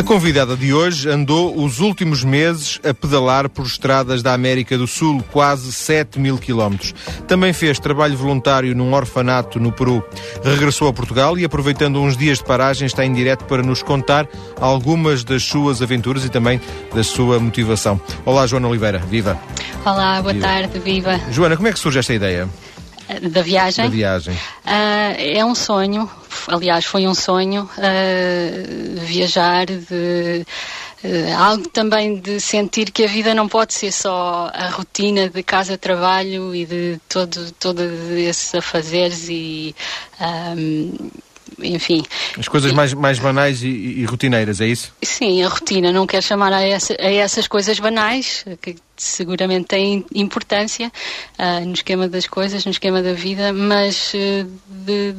A convidada de hoje andou os últimos meses a pedalar por estradas da América do Sul, quase 7 mil quilómetros. Também fez trabalho voluntário num orfanato no Peru. Regressou a Portugal e, aproveitando uns dias de paragem, está em direto para nos contar algumas das suas aventuras e também da sua motivação. Olá, Joana Oliveira. Viva! Olá, boa viva. tarde, viva! Joana, como é que surge esta ideia? Da viagem? Da viagem. Uh, é um sonho, aliás, foi um sonho uh, viajar, de, uh, algo também de sentir que a vida não pode ser só a rotina de casa-trabalho e de todo, todo esses afazeres e. Um, enfim. As coisas mais, mais banais e, e, rotineiras, é isso? Sim, a rotina. Não quero chamar a, essa, a essas coisas banais, que seguramente têm importância uh, no esquema das coisas, no esquema da vida, mas uh, de,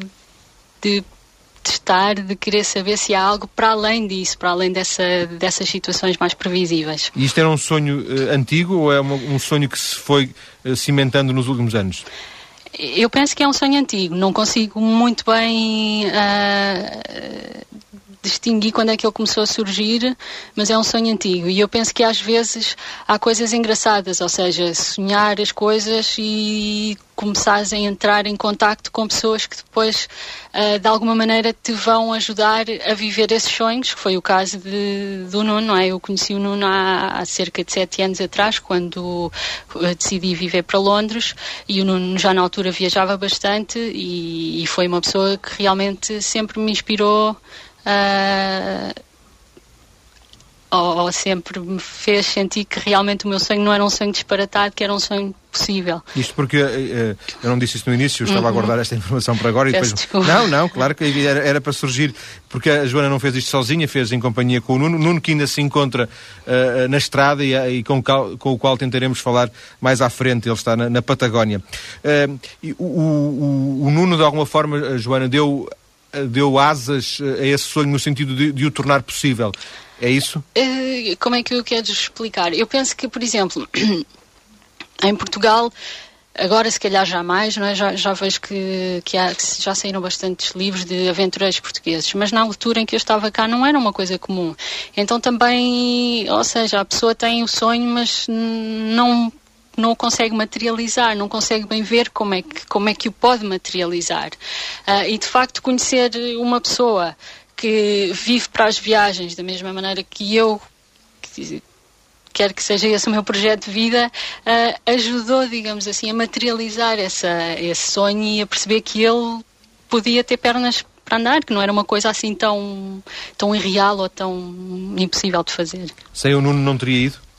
de testar, de querer saber se há algo para além disso, para além dessa, dessas situações mais previsíveis. E isto era um sonho uh, antigo ou é uma, um sonho que se foi uh, cimentando nos últimos anos? Eu penso que é um sonho antigo. Não consigo muito bem uh, distinguir quando é que ele começou a surgir, mas é um sonho antigo. E eu penso que às vezes há coisas engraçadas, ou seja, sonhar as coisas e começares a entrar em contacto com pessoas que depois, uh, de alguma maneira, te vão ajudar a viver esses sonhos, que foi o caso de, do Nuno, não é? Eu conheci o Nuno há, há cerca de sete anos atrás, quando uh, decidi viver para Londres, e o Nuno já na altura viajava bastante e, e foi uma pessoa que realmente sempre me inspirou Uh, ou, ou, sempre me fez sentir que realmente o meu sonho não era um sonho disparatado, que era um sonho possível. Isto porque uh, eu não disse isso no início, eu estava uhum. a guardar esta informação para agora Peço e depois. Desculpa. Não, não, claro que era, era, para surgir, porque a Joana não fez isto sozinha, fez em companhia com o Nuno. Nuno que ainda se encontra uh, na estrada e, e com, com, o qual tentaremos falar mais à frente, ele está na, na Patagónia. Uh, o, o, o Nuno, de alguma forma, a Joana, deu deu asas a esse sonho no sentido de, de o tornar possível. É isso? Uh, como é que eu quero explicar? Eu penso que, por exemplo, em Portugal, agora se calhar já mais, não é? já, já vejo que, que, há, que já saíram bastantes livros de aventureiros portugueses, mas na altura em que eu estava cá não era uma coisa comum. Então também, ou seja, a pessoa tem o sonho, mas não não o consegue materializar, não consegue bem ver como é que, como é que o pode materializar. Uh, e de facto conhecer uma pessoa que vive para as viagens da mesma maneira que eu que, quer que seja esse o meu projeto de vida, uh, ajudou, digamos assim, a materializar essa, esse sonho e a perceber que ele podia ter pernas para andar, que não era uma coisa assim tão, tão irreal ou tão impossível de fazer. Sem o Nuno não teria ido?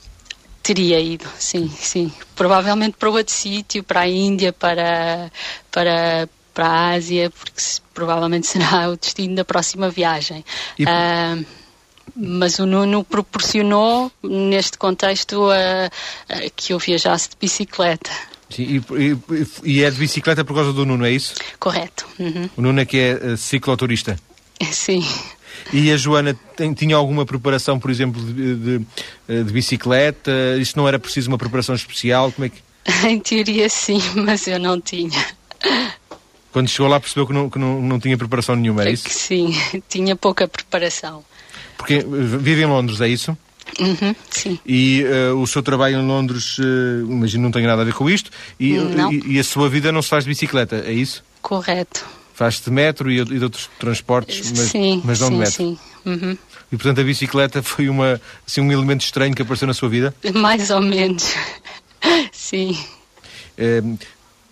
Teria ido, sim, sim. Provavelmente para outro sítio, para a Índia, para, para, para a Ásia, porque provavelmente será o destino da próxima viagem. E... Uh, mas o Nuno proporcionou, neste contexto, uh, que eu viajasse de bicicleta. Sim, e, e, e, é de bicicleta por causa do Nuno, é isso? Correto. Uhum. O Nuno é que é uh, cicloturista? Sim. E a Joana tem, tinha alguma preparação, por exemplo, de, de, de, bicicleta? Isto não era preciso uma preparação especial? Como é que... Em teoria sim, mas eu não tinha. Quando chegou lá percebeu que não, que não, não tinha preparação nenhuma, é, é isso? Sim, tinha pouca preparação. Porque eh, vive em Londres, é isso? Uhum, sim. E uh, o seu trabalho em Londres, uh, imagino, não tem nada a ver com isto. E, e, e, a sua vida não se faz de bicicleta, é isso? Correto faz de metro e, e de outros transportes, mas, sim, mas não sim, de metro. Sim. Uhum. E portanto a bicicleta foi uma, assim, um elemento estranho que apareceu na sua vida? Mais ou menos, sim. É,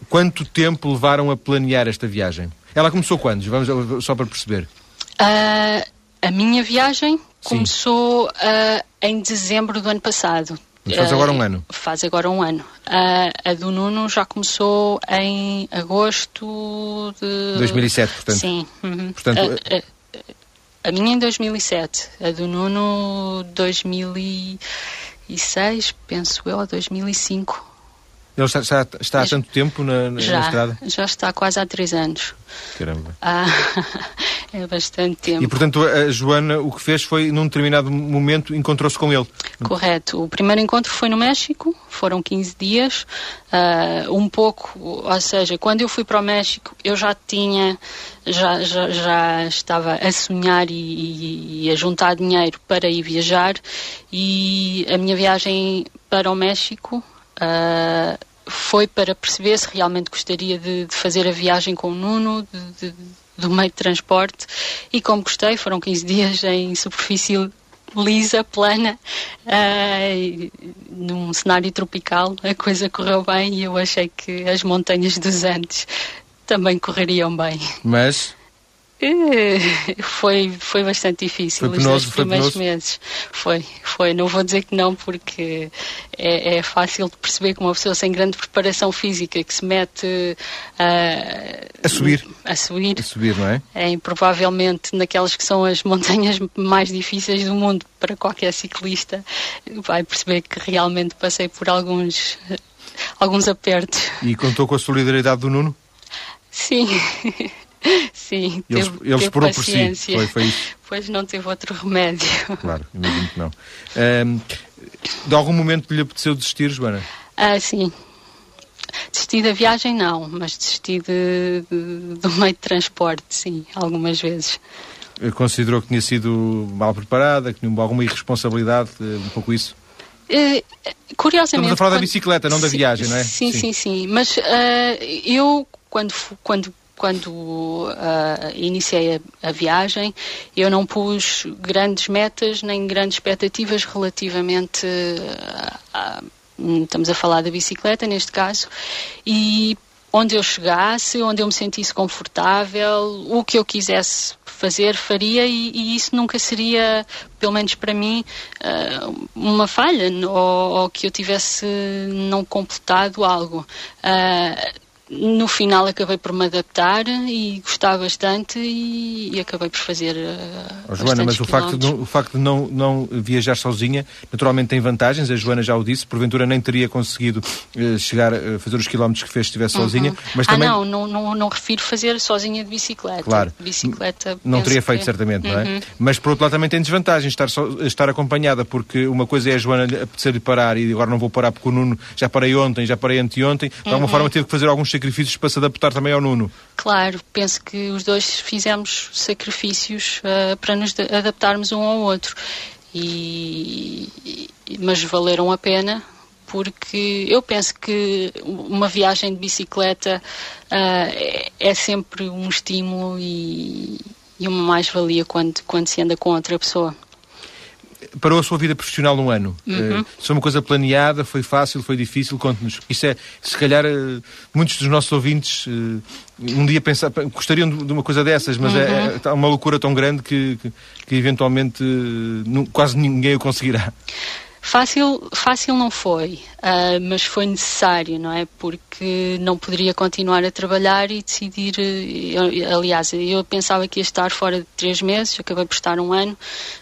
quanto tempo levaram a planear esta viagem? Ela começou quando? Vamos só para perceber. Uh, a minha viagem começou uh, em dezembro do ano passado. Mas faz agora um ano? Faz agora um ano. a do Nuno já começou em agosto de... 2007, portanto? Sim. Uhum. Portanto, a, a, a, minha em 2007. A do Nuno 2006, penso eu, ou 2005. Ele está, está, está há tanto tempo na, na, já, na estrada? Já está quase há três anos. Caramba. Ah, É bastante tempo. E, portanto, a Joana o que fez foi, num determinado momento, encontrou-se com ele. Correto. O primeiro encontro foi no México, foram 15 dias. Uh, um pouco, ou seja, quando eu fui para o México, eu já tinha, já, já, já estava a sonhar e, e, e a juntar dinheiro para ir viajar. E a minha viagem para o México. Uh, foi para perceber se realmente gostaria de, de fazer a viagem com o Nuno, de, de, do meio de transporte, e como gostei, foram 15 dias em superfície lisa, plana, uh, num cenário tropical, a coisa correu bem e eu achei que as montanhas dos Andes também correriam bem. Mas foi, foi bastante difícil foi penoso, os foi primeiros penoso. meses. Foi, foi. Não vou dizer que não, porque é, é, fácil de perceber que uma pessoa sem grande preparação física que se mete uh, a subir. A subir. A subir, não é? É provavelmente naquelas que são as montanhas mais difíceis do mundo para qualquer ciclista, vai perceber que realmente passei por alguns, alguns apertos. E contou com a solidariedade do Nuno? Sim. Sim, eles, teve, eles teve por paciência. Foi, foi isso. Pois não teve outro remédio. Claro, imagino que não. Um, de algum momento lhe apeteceu desistir, Joana? Ah, sim. Desisti da viagem, não, mas desisti de, de, do meio de transporte, sim, algumas vezes. Considerou que tinha sido mal preparada, que tinha alguma irresponsabilidade, um pouco isso? Uh, curiosamente. Estamos a falar quando... da bicicleta, não da viagem, não é? Sim, sim, sim. sim. Mas uh, eu, quando, quando quando uh, iniciei a, a, viagem, eu não pus grandes metas nem grandes expectativas relativamente a, estamos a falar da bicicleta neste caso, e onde eu chegasse, onde eu me sentisse confortável, o que eu quisesse fazer, faria e, e isso nunca seria, pelo menos para mim, uh, uma falha ou, ou, que eu tivesse não completado algo. Uh, no final acabei por me adaptar e gostar bastante e, e acabei por fazer uh, oh, Joana, mas o facto, de, o facto de não, não viajar sozinha naturalmente tem vantagens, a Joana já o disse, porventura nem teria conseguido uh, chegar a fazer os quilómetros que fez se estivesse uhum. sozinha, mas ah, também... não, não, não, não refiro fazer sozinha de bicicleta. Claro. Bicicleta, não teria feito que... certamente, uhum. não é? Mas por outro lado também tem desvantagens estar, so, estar acompanhada, porque uma coisa é a Joana apetecer-lhe parar e agora não vou parar porque o Nuno já parei ontem, já parei anteontem, de alguma uhum. forma teve que fazer alguns sacrifícios para se adaptar também ao Nuno. Claro, penso que os dois fizemos sacrifícios uh, para nos adaptarmos um ao outro. E, mas valeram a pena porque eu penso que uma viagem de bicicleta uh, é, é, sempre um estímulo e, e uma mais-valia quando, quando se anda com outra pessoa parou a sua vida profissional num ano. Uhum. Uh, foi uma coisa planeada, foi fácil, foi difícil? Conte-nos. Isso é, se calhar, uh, muitos dos nossos ouvintes uh, um dia pensar, gostariam de, uma coisa dessas, mas é, uhum. é, é uma loucura tão grande que, que, que eventualmente quase ninguém o conseguirá. Fácil, fácil não foi, uh, mas foi necessário, não é? Porque não poderia continuar a trabalhar e decidir. Eu, aliás, eu pensava que ia estar fora de três meses, acabei por estar um ano,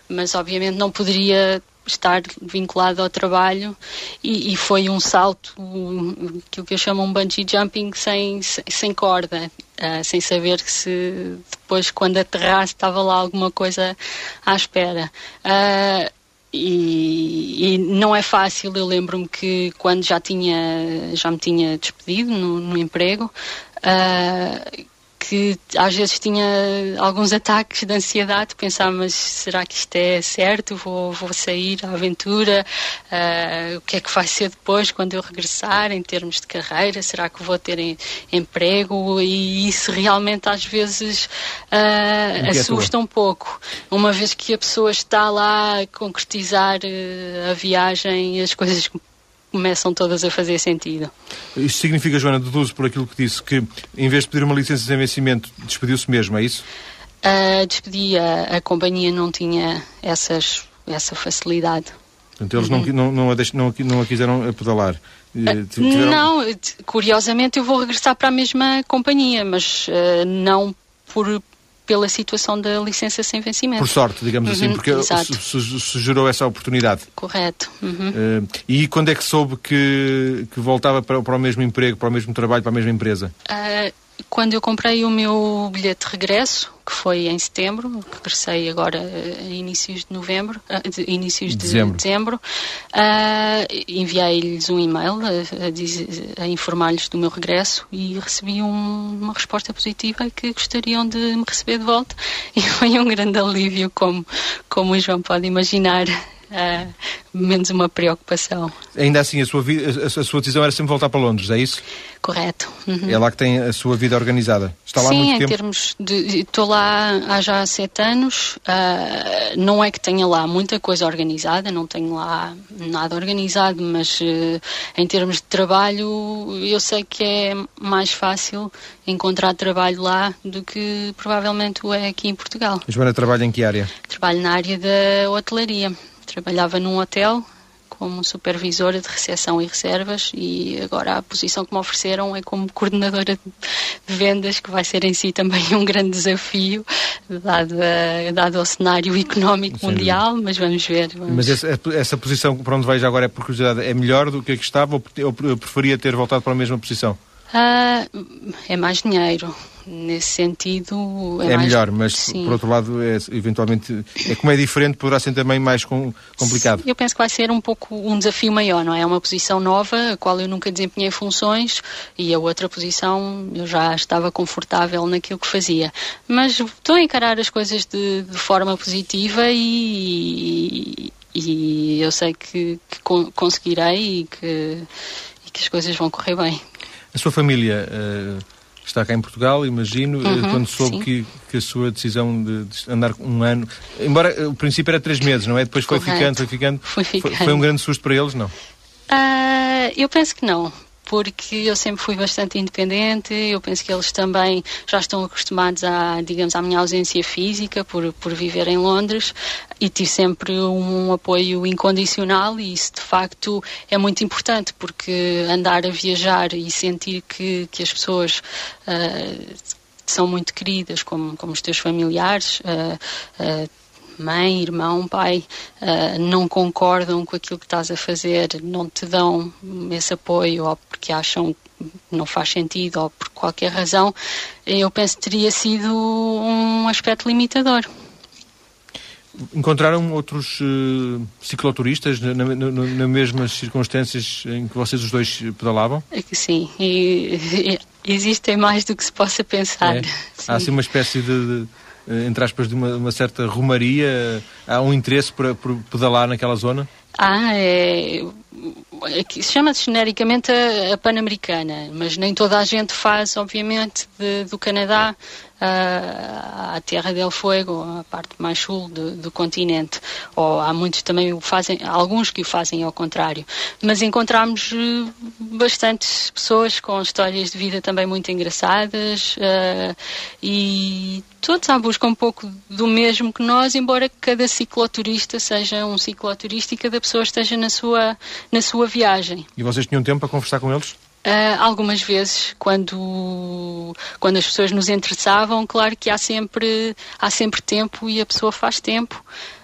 mas obviamente não poderia estar vinculado ao trabalho e, e foi um salto, aquilo que eu chamo um bungee jumping sem, sem corda, uh, sem saber se depois, quando aterrasse, estava lá alguma coisa à espera. Uh, e, e, não é fácil. Eu lembro-me que quando já tinha já me tinha despedido no, no emprego, uh, que às vezes tinha alguns ataques de ansiedade, pensar, mas será que isto é certo? Vou, vou sair à aventura? Uh, o que é que vai ser depois quando eu regressar em termos de carreira? Será que vou ter em, emprego? E isso realmente às vezes uh, assusta um pouco. Uma vez que a pessoa está lá a concretizar uh, a viagem, as coisas começam todas a fazer sentido. Isto significa, Joana, deduzo por aquilo que disse, que em vez de pedir uma licença de vencimento, despediu-se mesmo, é isso? Uh, despedi, a, a companhia não tinha essas, essa facilidade. Portanto, eles uhum. não, não, não, a deix, não, não a quiseram pedalar? Uh, tiveram... Não, curiosamente eu vou regressar para a mesma companhia, mas uh, não por, pela situação da licença sem vencimento. Por sorte, digamos assim, uhum, porque su, su, su, gerou essa oportunidade. Correto. Uhum. Uh, e quando é que soube que, que voltava para, para, o mesmo emprego, para o mesmo trabalho, para a mesma empresa? Uh, quando eu comprei o meu bilhete de regresso, que foi em setembro, regressei agora a inícios de novembro, a inícios de dezembro, dezembro uh, enviei-lhes um e-mail a, a, a informar-lhes do meu regresso e recebi um, uma resposta positiva que gostariam de me receber de volta. E foi um grande alívio, como, como o João pode imaginar uh, menos uma preocupação. Ainda assim, a sua, a, a sua decisão era sempre voltar para Londres, é isso? Correto. Uhum. É lá que tem a sua vida organizada. Está lá Sim, muito em tempo? termos de. Estou lá há já sete anos. Uh, não é que tenha lá muita coisa organizada, não tenho lá nada organizado, mas uh, em termos de trabalho, eu sei que é mais fácil encontrar trabalho lá do que provavelmente o é aqui em Portugal. A Joana trabalha em que área? Trabalho na área da hotelaria. Trabalhava num hotel como supervisora de recepção e reservas e agora a posição que me ofereceram é como coordenadora de vendas, que vai ser em si também um grande desafio, dado, a, dado o cenário económico mundial, mas vamos ver. Vamos... Mas essa, essa, posição para onde vejo agora é por curiosidade, é melhor do que a que estava ou, ou preferia ter voltado para a mesma posição? Uh, é mais dinheiro. Nesse sentido. É, é mais... melhor, mas Sim. por outro lado, é, eventualmente, é como é diferente, poderá ser também mais com, complicado. Eu penso que vai ser um pouco um desafio maior, não é? É uma posição nova, a qual eu nunca desempenhei funções, e a outra posição eu já estava confortável naquilo que fazia. Mas estou a encarar as coisas de, de forma positiva e, e eu sei que, que conseguirei e que, e que as coisas vão correr bem. A sua família uh, está cá em Portugal, imagino, eh, uhum, quando soube que, que, a sua decisão de, de, andar um ano, embora eh, o princípio era três meses, não é? Depois foi ficando, foi ficando. Foi, ficando. Foi, foi, um grande susto para eles, não? Uh, eu penso que não porque eu sempre fui bastante independente, eu penso que eles também já estão acostumados a, digamos, à minha ausência física por, por viver em Londres e tive sempre um apoio incondicional e isso de facto é muito importante porque andar a viajar e sentir que, que as pessoas uh, são muito queridas como, como os teus familiares uh, uh, mãe, irmão, pai, uh, não concordam com aquilo que estás a fazer, não te dão esse apoio ou porque acham que não faz sentido ou por qualquer razão, eu penso que teria sido um aspecto limitador. Encontraram outros uh, cicloturistas nas na, na mesmas circunstâncias em que vocês os dois pedalavam? É sim, e, e, existem mais do que se possa pensar. É. Há assim uma espécie de, de entre aspas, de uma, uma certa romaria? Há um interesse por pedalar naquela zona? Ah, é, é chama-se genericamente a, a Pan-Americana, mas nem toda a gente faz, obviamente, de, do Canadá uh, à Terra del Fuego, a parte mais sul do, do, continente. Ou há muitos também o fazem, alguns que o fazem ao contrário. Mas encontramos uh, bastantes pessoas com histórias de vida também muito engraçadas uh, e todos à busca um pouco do mesmo que nós, embora cada cicloturista seja um cicloturista e cada pessoa esteja na sua, na sua viagem. E vocês tinham tempo para conversar com eles? Uh, algumas vezes, quando, quando as pessoas nos interessavam, claro que há sempre, há sempre tempo e a pessoa faz tempo.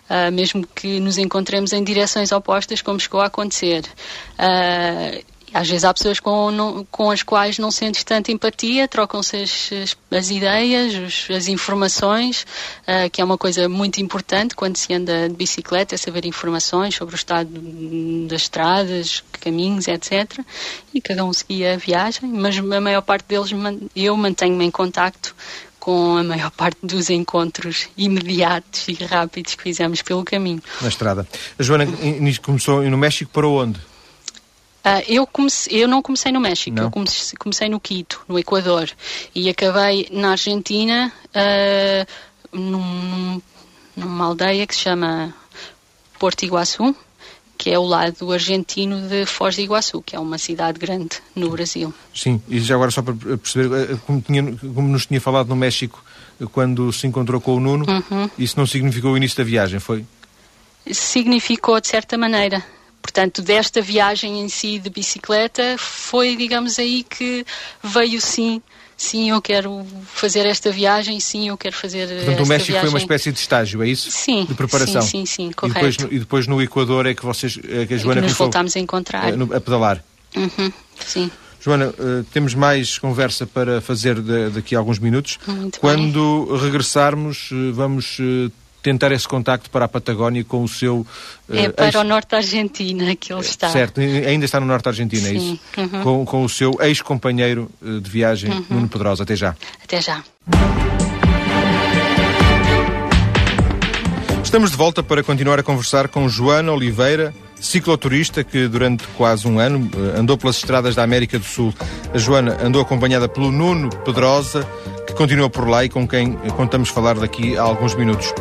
Uh, mesmo que nos encontremos em direções opostas, como chegou a acontecer. Uh, às vezes há pessoas com, não, com as quais não sentes tanta empatia, trocam-se as, as, as, ideias, os, as informações, uh, que é uma coisa muito importante quando se anda de bicicleta, é saber informações sobre o estado das estradas, caminhos, etc. E cada um seguia a viagem, mas a maior parte deles, eu mantenho-me em contacto com a maior parte dos encontros imediatos e rápidos que fizemos pelo caminho. Na estrada. A Joana começou no México para onde? Uh, eu, comecei, eu não comecei no México, não. eu comecei, comecei, no Quito, no Equador, e acabei na Argentina, uh, num, numa aldeia que se chama Porto Iguaçu, que é o lado argentino de Foz de Iguaçu, que é uma cidade grande no Brasil. Sim, e já agora só para perceber, eh, como, tinha, como nos tinha falado no México, quando se encontrou com o Nuno, uhum. isso não significou o início da viagem, foi? Significou de certa maneira. Portanto, desta viagem em si de bicicleta, foi, digamos, aí que veio sim sim, eu quero fazer esta viagem, sim, eu quero fazer Portanto, o México viagem. foi uma espécie de estágio, é isso? Sim. De preparação? Sim, sim, sim correto. E depois, e depois no Equador é que vocês, é que a Joana é que nos voltámos a encontrar. A, a pedalar? Uhum, sim. Joana, uh, temos mais conversa para fazer de, daqui a alguns minutos. Muito Quando bem. regressarmos, uh, vamos uh, tentar esse contacto para a Patagónia com o seu. é para ex... o norte da Argentina que ele está. Certo, ainda está no norte da Argentina, Sim. é isso? Uhum. Com, com o seu ex-companheiro de viagem, uhum. Nuno Pedrosa. Até já. Até já. Estamos de volta para continuar a conversar com Joana Oliveira, cicloturista que durante quase um ano eh, andou pelas estradas da América do Sul. A Joana andou acompanhada pelo Nuno Pedrosa, continua por lá e com quem contamos falar daqui a alguns minutos.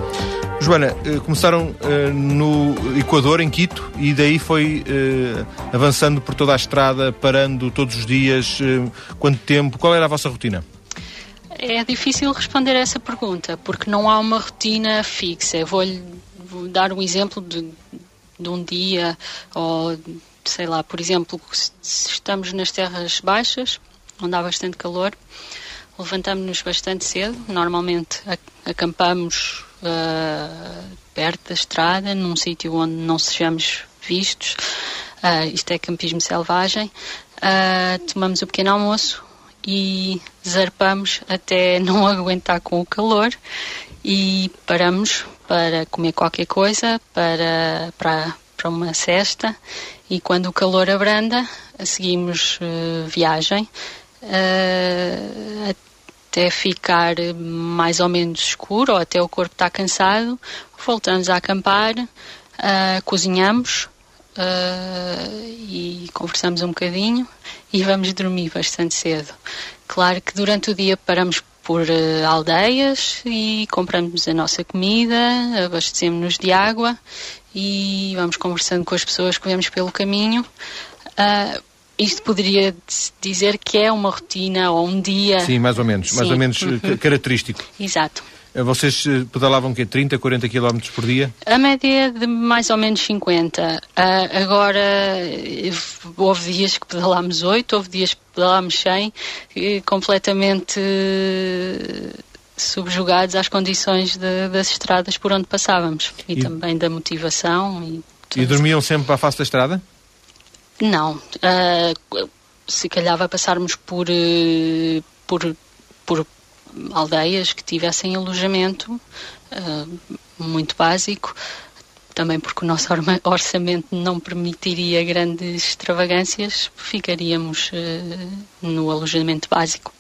Joana, eh, começaram eh, no Equador, em Quito, e daí foi avançando por toda a estrada, parando todos os dias. Quanto tempo? Qual era a vossa rotina? É difícil responder a essa pergunta, porque não há uma rotina fixa. Vou-lhe vou dar um exemplo de, de um dia, ou sei lá, por exemplo, se estamos nas terras baixas, onde há bastante calor, levantamos-nos bastante cedo. Normalmente acampamos uh, perto da estrada, num sítio onde não sejamos vistos. Uh, isto é campismo selvagem. Uh, tomamos o pequeno almoço, e zarpamos até não aguentar com o calor e paramos para comer qualquer coisa, para, para, para uma cesta e quando o calor abranda, seguimos uh, viagem uh, até ficar mais ou menos escuro ou até o corpo estar cansado, voltamos a acampar, uh, cozinhamos e conversamos um bocadinho e vamos dormir bastante cedo. Claro que durante o dia paramos por uh, aldeias e compramos a nossa comida, abastecemos-nos de água e vamos conversando com as pessoas que vemos pelo caminho. Uh, isto poderia dizer que é uma rotina ou um dia. Sim, mais ou menos, Sim. mais ou menos uhum. característico. Exato. Eh, vocês eh, pedalavam o quê? 30, 40 km por dia? A média de mais ou menos 50. Uh, ah, agora, houve dias que pedalámos 8, houve dias que pedalámos 100, completamente subjugados às condições de, das estradas por onde passávamos e, e também da motivação. E, e dormiam sempre à face da estrada? Não. Uh, se calhar passarmos por, por, por aldeias que tivessem alojamento uh, muito básico, também porque o nosso orçamento não permitiria grandes extravagâncias, ficaríamos uh, no alojamento básico.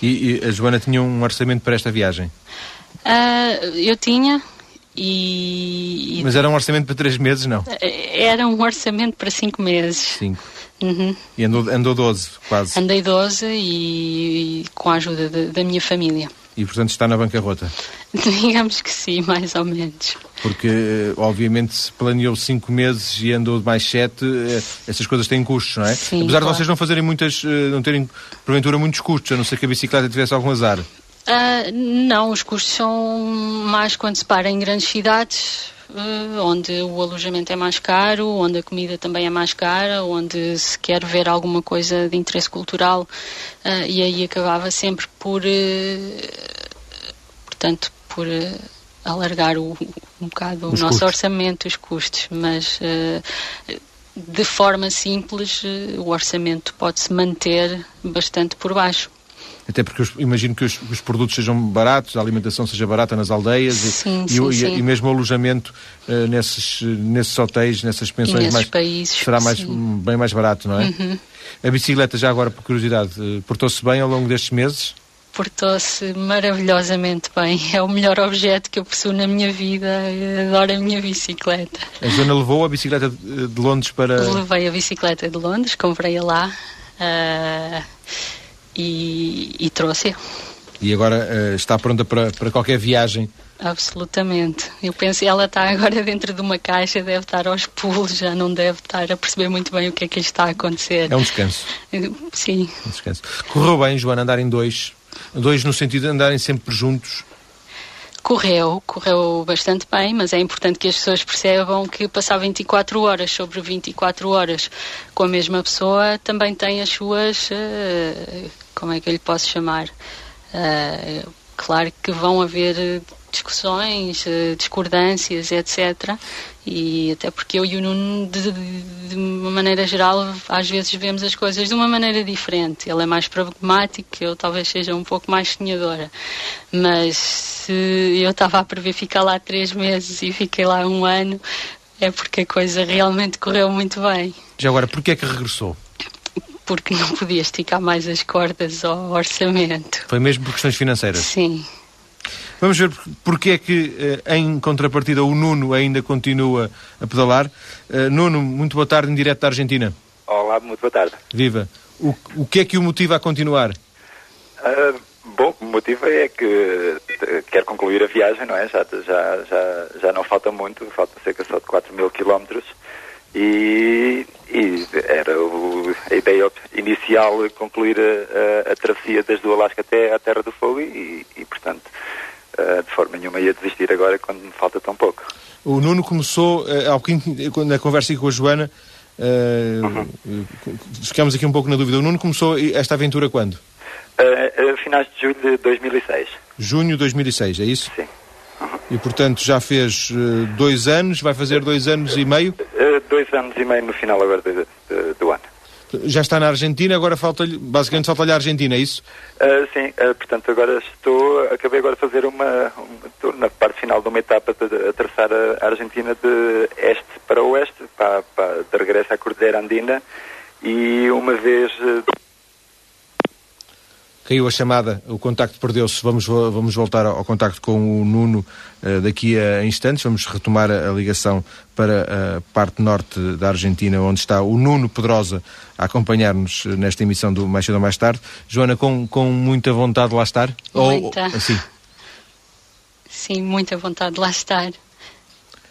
E, e, a Joana tinha um orçamento para esta viagem? Uh, eu tinha. E, Mas era um orçamento para três meses, não? Era um orçamento para cinco meses. Cinco. Uhum. E andou, andou 12, quase? Andei 12 e, e com a ajuda de, da minha família. E, portanto, está na bancarrota? Digamos que sim, mais ou menos. Porque, eh, obviamente, se planeou 5 meses e andou mais 7, eh, essas coisas têm custos, não é? Sim, Apesar claro. de vocês não fazerem muitas, eh, não terem, porventura, muitos custos, a não ser que a bicicleta tivesse algum azar. Uh, não, os custos são mais quando se para em grandes cidades, uh, onde o alojamento é mais caro, onde a comida também é mais cara, onde se quer ver alguma coisa de interesse cultural uh, e aí acabava sempre por, portanto, por alargar o, um bocado os o nosso custos. orçamento, os custos, mas de forma simples o orçamento pode-se manter bastante por baixo. Até porque eu imagino que os, os, produtos sejam baratos, a alimentação seja barata nas aldeias sim, e, sim, e, sim. e, mesmo o alojamento uh, nesses, nesses hotéis, nessas pensões mais, países, será mais, bem mais barato, não é? Uhum. A bicicleta, já agora por curiosidade, uh, portou-se bem ao longo destes meses? Portou-se maravilhosamente bem. É o melhor objeto que eu possuo na minha vida. Eu adoro a minha bicicleta. A Joana levou a bicicleta de Londres para. Levei a bicicleta de Londres, comprei-a lá. Uh e, e trouxe. E agora uh, está pronta para, para qualquer viagem? Absolutamente. Eu penso que ela está agora dentro de uma caixa, deve estar aos pulos, já não deve estar a perceber muito bem o que é que está a acontecer. É um descanso. Sim. Um descanso. Correu bem, Joana, andar em dois? Dois no sentido de andarem sempre juntos? Correu, correu bastante bem, mas é importante que as pessoas percebam que passar 24 horas sobre 24 horas com a mesma pessoa também tem as suas. Uh, como é que eu lhe posso chamar? Uh, claro que vão haver discussões, eh, discordâncias, etc. E até porque eu e o Nuno, de, de, uma maneira geral, às vezes vemos as coisas de uma maneira diferente. Ele é mais pragmático, eu talvez seja um pouco mais sonhadora. Mas se eu estava a prever ficar lá três meses e fiquei lá um ano, é porque a coisa realmente correu muito bem. Já agora, porquê é que regressou? Porque não podia esticar mais as cordas ao orçamento. Foi mesmo por questões financeiras? Sim. Vamos ver porque é que, eh, em contrapartida, o Nuno ainda continua a pedalar. Eh, Nuno, muito boa tarde, em direto da Argentina. Olá, muito boa tarde. Viva. O, o que é que o motiva a continuar? Uh, bom, o motivo é que quer concluir a viagem, não é? Já, já, já, já não falta muito, falta cerca só de 4 mil quilómetros. E, e, era o, a ideia inicial concluir a, a, a, travessia desde o Alasca até à Terra do Fogo e, e portanto, uh, de forma nenhuma ia desistir agora quando me falta tão pouco. O Nuno começou, uh, ao quinto, na conversa aqui com a Joana, uh, uhum. ficamos aqui um pouco na dúvida. O Nuno começou esta aventura quando? Uh, finais de julho de 2006. Junho de 2006, é isso? Sim. Uhum. E portanto já fez dois anos, vai fazer dois anos e meio? Dois anos e meio no final agora de, de, do ano já está na Argentina, agora falta basicamente falta-lhe a Argentina, é isso? Uh, sim, uh, portanto agora estou, acabei agora de fazer uma, estou na parte final de uma etapa de, de atravessar a Argentina de este para oeste, para, para, de regresso à Cordilheira Andina e uma vez... Uh, Caiu a chamada, o contacto perdeu-se. Vamos, vamos voltar ao contacto com o Nuno uh, daqui a instantes. Vamos retomar a, a, ligação para a parte norte da Argentina, onde está o Nuno Pedrosa a acompanhar-nos nesta emissão do Mais Cedo ou Mais Tarde. Joana, com, com muita vontade de lá estar? Muita. Ou, assim? Sim, muita vontade de lá estar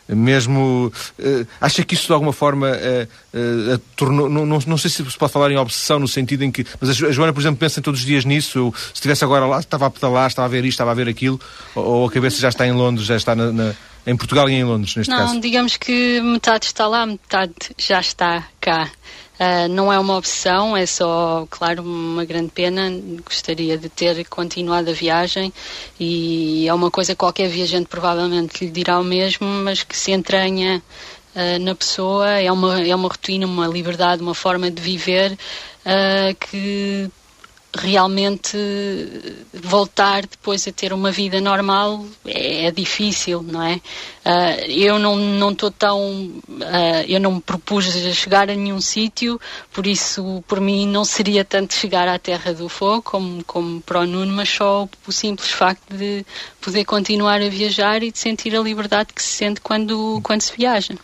mesmo uh, acha que isso de alguma forma uh, uh, tornou, não, não, não, sei se se pode falar em obsessão no sentido em que, mas a Joana por exemplo pensa todos os dias nisso, eu, se estivesse agora lá estava a pedalar, estava a ver isto, estava a ver aquilo ou, ou a cabeça já está em Londres, já está na, na, em Portugal e em Londres neste não, caso? Não, digamos que metade está lá, metade já está cá Uh, não é uma opção, é só, claro, uma grande pena. Gostaria de ter continuado a viagem e é uma coisa que qualquer viajante provavelmente lhe dirá o mesmo, mas que se entranha uh, na pessoa. É uma, é uma rotina, uma liberdade, uma forma de viver uh, que realmente voltar depois a ter uma vida normal é, é difícil, não é? Uh, eu não não estou tão, uh, eu não me propus a chegar a nenhum sítio, por isso por mim não seria tanto chegar à Terra do Fogo como como para o Nuno, mas só o simples facto de poder continuar a viajar e de sentir a liberdade que se sente quando quando se viaja.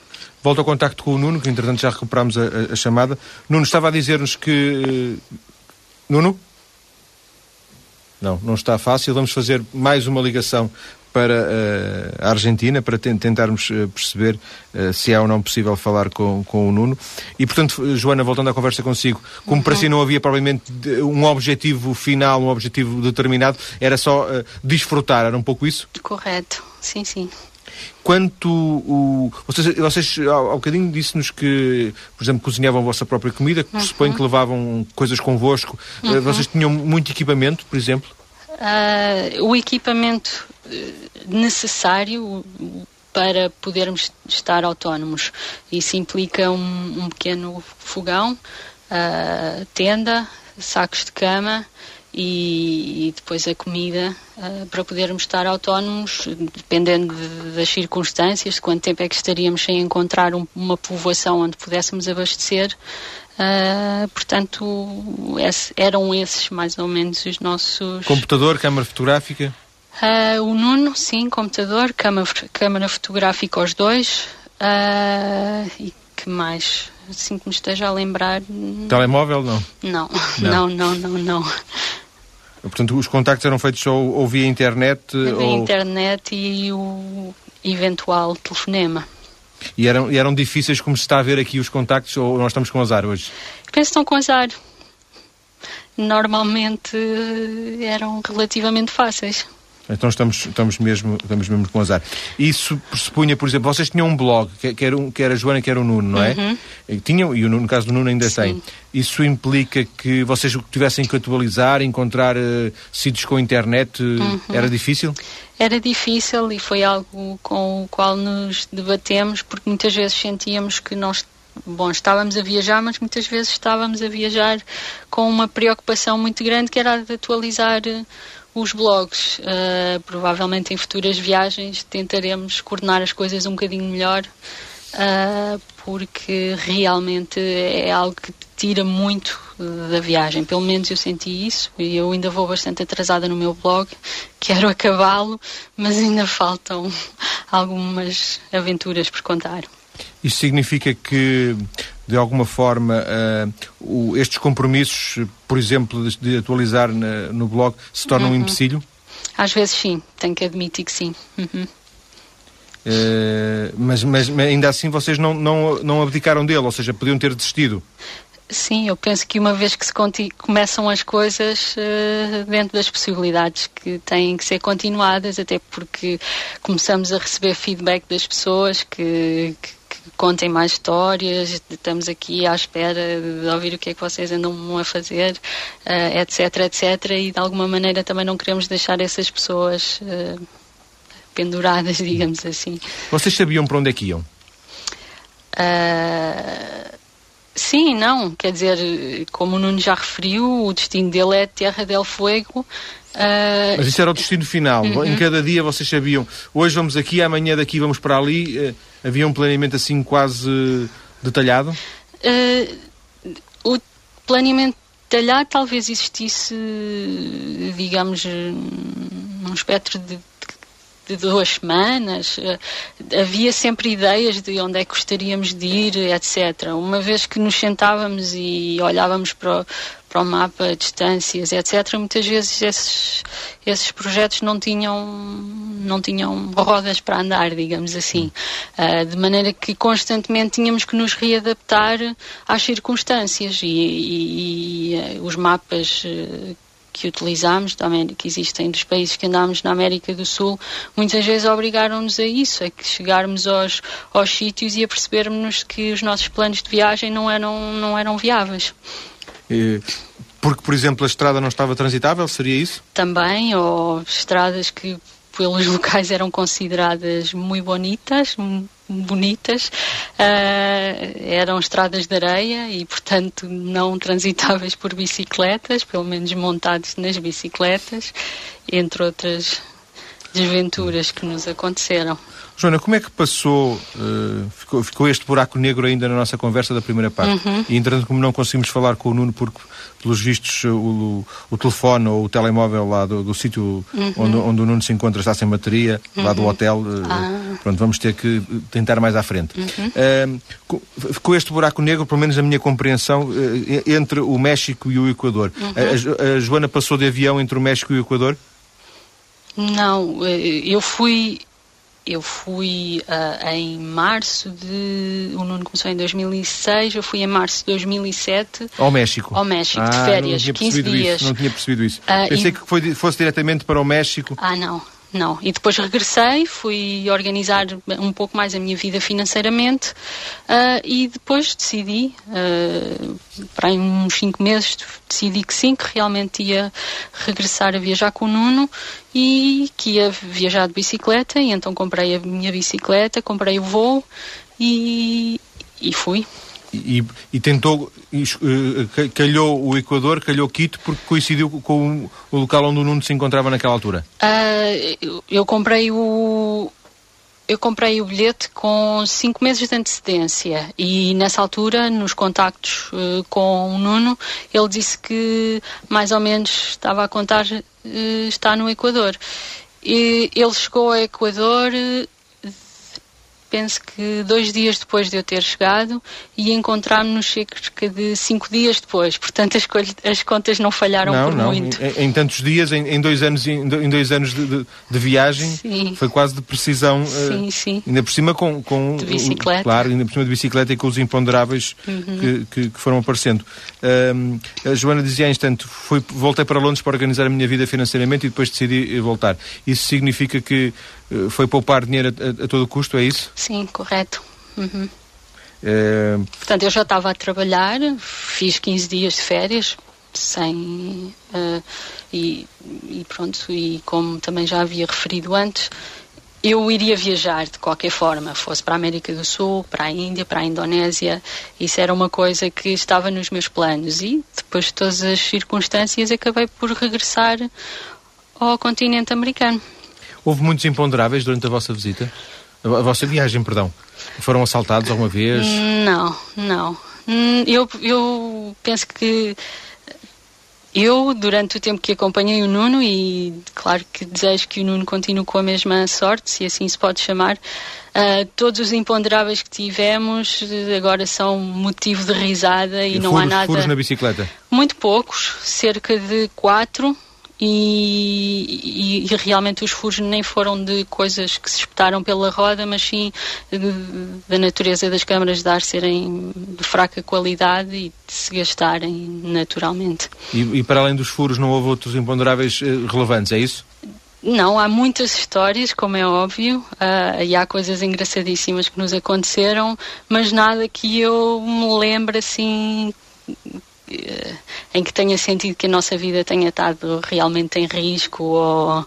Volto ao contacto com o Nuno, que entretanto já recuperamos a, a, a chamada. Nuno estava a dizer-nos que. Nuno? Não, não está fácil. Vamos fazer mais uma ligação para uh, a Argentina, para tentarmos uh, perceber uh, se é ou não possível falar com, com o Nuno. E, portanto, Joana, voltando à conversa consigo, como uhum. para si não havia provavelmente um objetivo final, um objetivo determinado, era só desfrutar, era um pouco isso? Correto, sim, sim. Quanto o. Vocês, vocês ao, ao bocadinho disse-nos que, por exemplo, cozinhavam a vossa própria comida, que uhum. suponho que levavam coisas convosco. Eh, uhum. Vocês tinham muito equipamento, por exemplo? Uh, o equipamento eh, necessário para podermos estar autónomos. Isso implica um, um pequeno fogão, uh, tenda, sacos de cama e, e depois a comida uh, para podermos estar autónomos, dependendo de, das circunstâncias, de quanto tempo é que estaríamos sem encontrar um, uma povoação onde pudéssemos abastecer. Uh, portanto, esse, eram esses mais ou menos os nossos. Computador, câmara fotográfica? Uh, o Nuno, sim, computador, câmara, câmara fotográfica, os dois. e que mais? Assim que me esteja a lembrar. Telemóvel, não? Não, não, não, não, não. não. Portanto, os contactos eram feitos só ou via internet? Via ou... internet e o eventual telefonema. E eram, e eram difíceis como se está a ver aqui os contactos ou nós estamos com azar hoje? Penso que estão com azar. Normalmente eram relativamente fáceis. Então estamos, estamos, mesmo, estamos mesmo com azar. Isso pressupunha, por exemplo, vocês tinham um blog, que, era, um, que era a Joana, que era o Nuno, não é? Uhum. Tinham, e no caso do Nuno ainda Sim. tem. Isso implica que vocês tivessem que atualizar, encontrar uh, sítios com internet, uh, uhum. era difícil? Era difícil e foi algo com o qual nos debatemos, porque muitas vezes sentíamos que nós bom, estávamos a viajar, mas muitas vezes estávamos a viajar com uma preocupação muito grande que era de atualizar uh, os blogs. Uh, provavelmente em futuras viagens tentaremos coordenar as coisas um bocadinho melhor, uh, porque realmente é algo que tira muito da viagem. Pelo menos eu senti isso e eu ainda vou bastante atrasada no meu blog. Quero acabá-lo, mas ainda faltam algumas aventuras por contar. Isso significa que, de alguma forma, uh, o, estes compromissos, por exemplo, de, de atualizar na, no blog, se tornam uhum. um empecilho? Às vezes sim, tenho que admitir que sim. Uhum. Uh, mas, mas, ainda assim vocês não, não, não abdicaram dele, ou seja, podiam ter desistido. Sim, eu penso que uma vez que se começam as coisas uh, dentro das possibilidades que têm que ser continuadas, até porque começamos a receber feedback das pessoas que, que contem mais histórias, estamos aqui à espera de ouvir o que é que vocês andam a fazer, uh, etc, etc, e de alguma maneira também não queremos deixar essas pessoas uh, penduradas, digamos assim. Vocês sabiam para onde é que iam? Uh, sim, não, quer dizer, como o Nuno já referiu, o destino dele é Terra del Fuego, Uh, Mas isso era o destino final. Uh -huh. Em cada dia vocês sabiam, hoje vamos aqui, amanhã daqui vamos para ali. Uh, havia um planeamento assim quase detalhado? Uh, o planeamento detalhado talvez existisse, digamos, num espectro de de duas semanas, havia sempre ideias de onde é que gostaríamos de ir, etc. Uma vez que nos sentávamos e olhávamos para o, para o mapa, distâncias, etc., muitas vezes esses, esses projetos não tinham, não tinham rodas para andar, digamos assim. Uh, de maneira que constantemente tínhamos que nos readaptar às circunstâncias e, e, e uh, os mapas que utilizámos, também que existem dos países que andámos na América do Sul, muitas vezes obrigaram-nos a isso, a que chegarmos aos, aos sítios e a percebermos que os nossos planos de viagem não eram, não eram viáveis. Porque, por exemplo, a estrada não estava transitável, seria isso? Também, ou estradas que pelos locais eram consideradas muito bonitas, bonitas, uh, eram estradas de areia e, portanto, não transitáveis por bicicletas, pelo menos montados nas bicicletas, entre outras desventuras que nos aconteceram. Joana, como é que passou, uh, ficou, ficou, este buraco negro ainda na nossa conversa da primeira parte? Uhum. E, entretanto, como não conseguimos falar com o Nuno, porque, pelos vistos, o, o telefone ou o telemóvel lá do, do sítio uhum. onde, onde, o Nuno se encontra está sem bateria, uhum. lá do uhum. hotel, uh, ah. pronto, vamos ter que tentar mais à frente. Uh, ficou este buraco negro, pelo menos a minha compreensão, entre o México e o Equador. Uhum. A, a Joana passou de avião entre o México e o Equador? Não, eu fui eu fui uh, em março de. O Nuno começou em 2006, eu fui em março de 2007. Ao México? Ao México, ah, de férias, 15 dias. Isso, não tinha percebido isso. Uh, Pensei e... que foi, fosse diretamente para o México. Ah, não. Não. E depois regressei, fui organizar um pouco mais a minha vida financeiramente uh, e depois decidi, uh, para uns cinco meses, decidi que sim, que realmente ia regressar a viajar com o Nuno e que ia viajar de bicicleta. E então comprei a minha bicicleta, comprei o voo e, e fui e, e tentou, uh, calhou o Equador, calhou Quito, porque coincidiu com o, local onde o Nuno se encontrava naquela altura? Uh, eu comprei o, eu comprei o bilhete com cinco meses de antecedência e nessa altura, nos contactos uh, com o Nuno, ele disse que mais ou menos estava a contar uh, está no Equador. E ele chegou ao Equador penso que dois dias depois de eu ter chegado e encontrar-me-nos cerca de cinco dias depois. Portanto, as, as contas não falharam não, por não. muito. Em, em, tantos dias, em, em, dois anos, em, dois anos de, de, de viagem, sim. foi quase de precisão. Sim, uh, sim. Ainda por cima com, com de bicicleta. Claro, ainda por cima de bicicleta e com os imponderáveis uhum. que, que, que, foram aparecendo. Uh, a Joana dizia há instante, fui, voltei para Londres para organizar a minha vida financeiramente e depois decidi voltar. Isso significa que foi poupar dinheiro a, a, a todo custo, é isso? Sim, correto. Uhum. É... Portanto, eu já estava a trabalhar, fiz 15 dias de férias, sem. Uh, e, e, pronto, e como também já havia referido antes, eu iria viajar de qualquer forma, fosse para a América do Sul, para a Índia, para a Indonésia, isso era uma coisa que estava nos meus planos e depois de todas as circunstâncias acabei por regressar ao continente americano. Houve muitos imponderáveis durante a vossa visita? A vossa viagem, perdão. Foram assaltados alguma vez? Não, não. Hum, eu, eu penso que eu, durante o tempo que acompanhei o Nuno, e claro que desejo que o Nuno continue com a mesma sorte, se assim se pode chamar, uh, todos os imponderáveis que tivemos agora são motivo de risada e, e não furos, há nada. Furos na bicicleta? Muito poucos, cerca de quatro e, e, e, realmente os furos nem foram de coisas que se espetaram pela roda, mas sim da natureza das câmaras de ar serem de fraca qualidade e de se gastarem naturalmente. E, e para além dos furos não houve outros imponderáveis eh, relevantes, é isso? Não, há muitas histórias, como é óbvio, uh, e há coisas engraçadíssimas que nos aconteceram, mas nada que eu me lembre assim eh, em que tenha sentido que a nossa vida tenha estado realmente em risco ou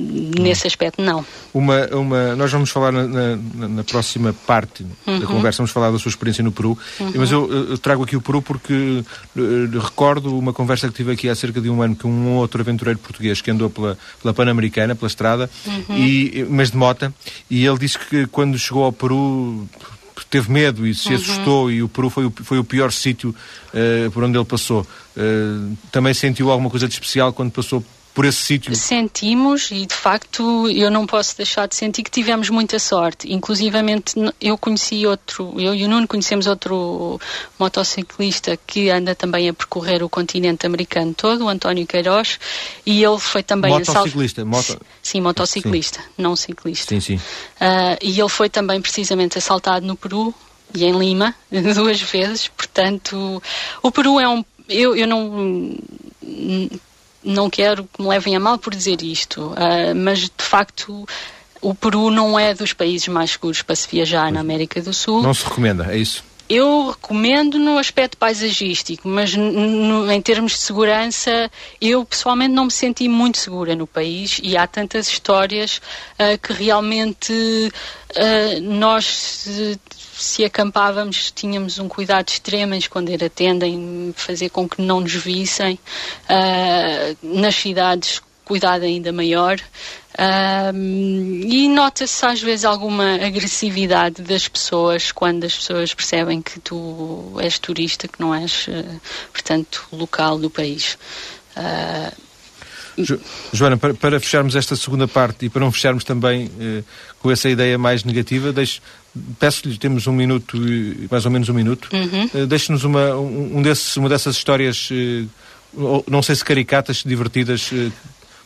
nesse aspecto não. Uma, uma, nós vamos falar na, na, na próxima parte uhum. da conversa, vamos falar da sua experiência no Peru, uhum. mas eu, eu, trago aqui o Peru porque uh, recordo uma conversa que tive aqui há cerca de um ano com um outro aventureiro português que andou pela, pela Pan-Americana, pela estrada, uhum. e, mas de mota, e ele disse que quando chegou ao Peru teve medo e se uhum. assustou e o Peru foi o, foi o pior sítio uh, por onde ele passou. Uh, também sentiu alguma coisa de especial quando passou por esse sítio? Sentimos e de facto eu não posso deixar de sentir que tivemos muita sorte. Inclusivamente eu conheci outro, eu e o Nuno conhecemos outro motociclista que anda também a percorrer o continente americano todo, o António Queiroz, e ele foi também motociclista, moto... sim, motociclista, sim. não ciclista. Sim, sim. Uh, e ele foi também precisamente assaltado no Peru e em Lima duas vezes. Portanto, o Peru é um eu, eu não não quero que me levem a mal por dizer isto, uh, mas de facto o Peru não é dos países mais seguros para se viajar na América do Sul. Não se recomenda, é isso? Eu recomendo no aspecto paisagístico, mas em termos de segurança, eu pessoalmente não me senti muito segura no país e há tantas histórias uh, que realmente uh, nós se acampávamos, tínhamos um cuidado extremo em esconder a tenda, em fazer com que não nos vissem. Uh, nas cidades, cuidado ainda maior. Uh, e nota-se às vezes alguma agressividade das pessoas quando as pessoas percebem que tu és turista, que não és, uh, portanto, local do país. Joana, para, para, fecharmos esta segunda parte e para não fecharmos também eh, com essa ideia mais negativa, peço-lhe, temos um minuto, mais ou menos um minuto, uhum. eh, deixe-nos uma, um desses, uma dessas histórias, eh, não sei se caricatas, divertidas, eh,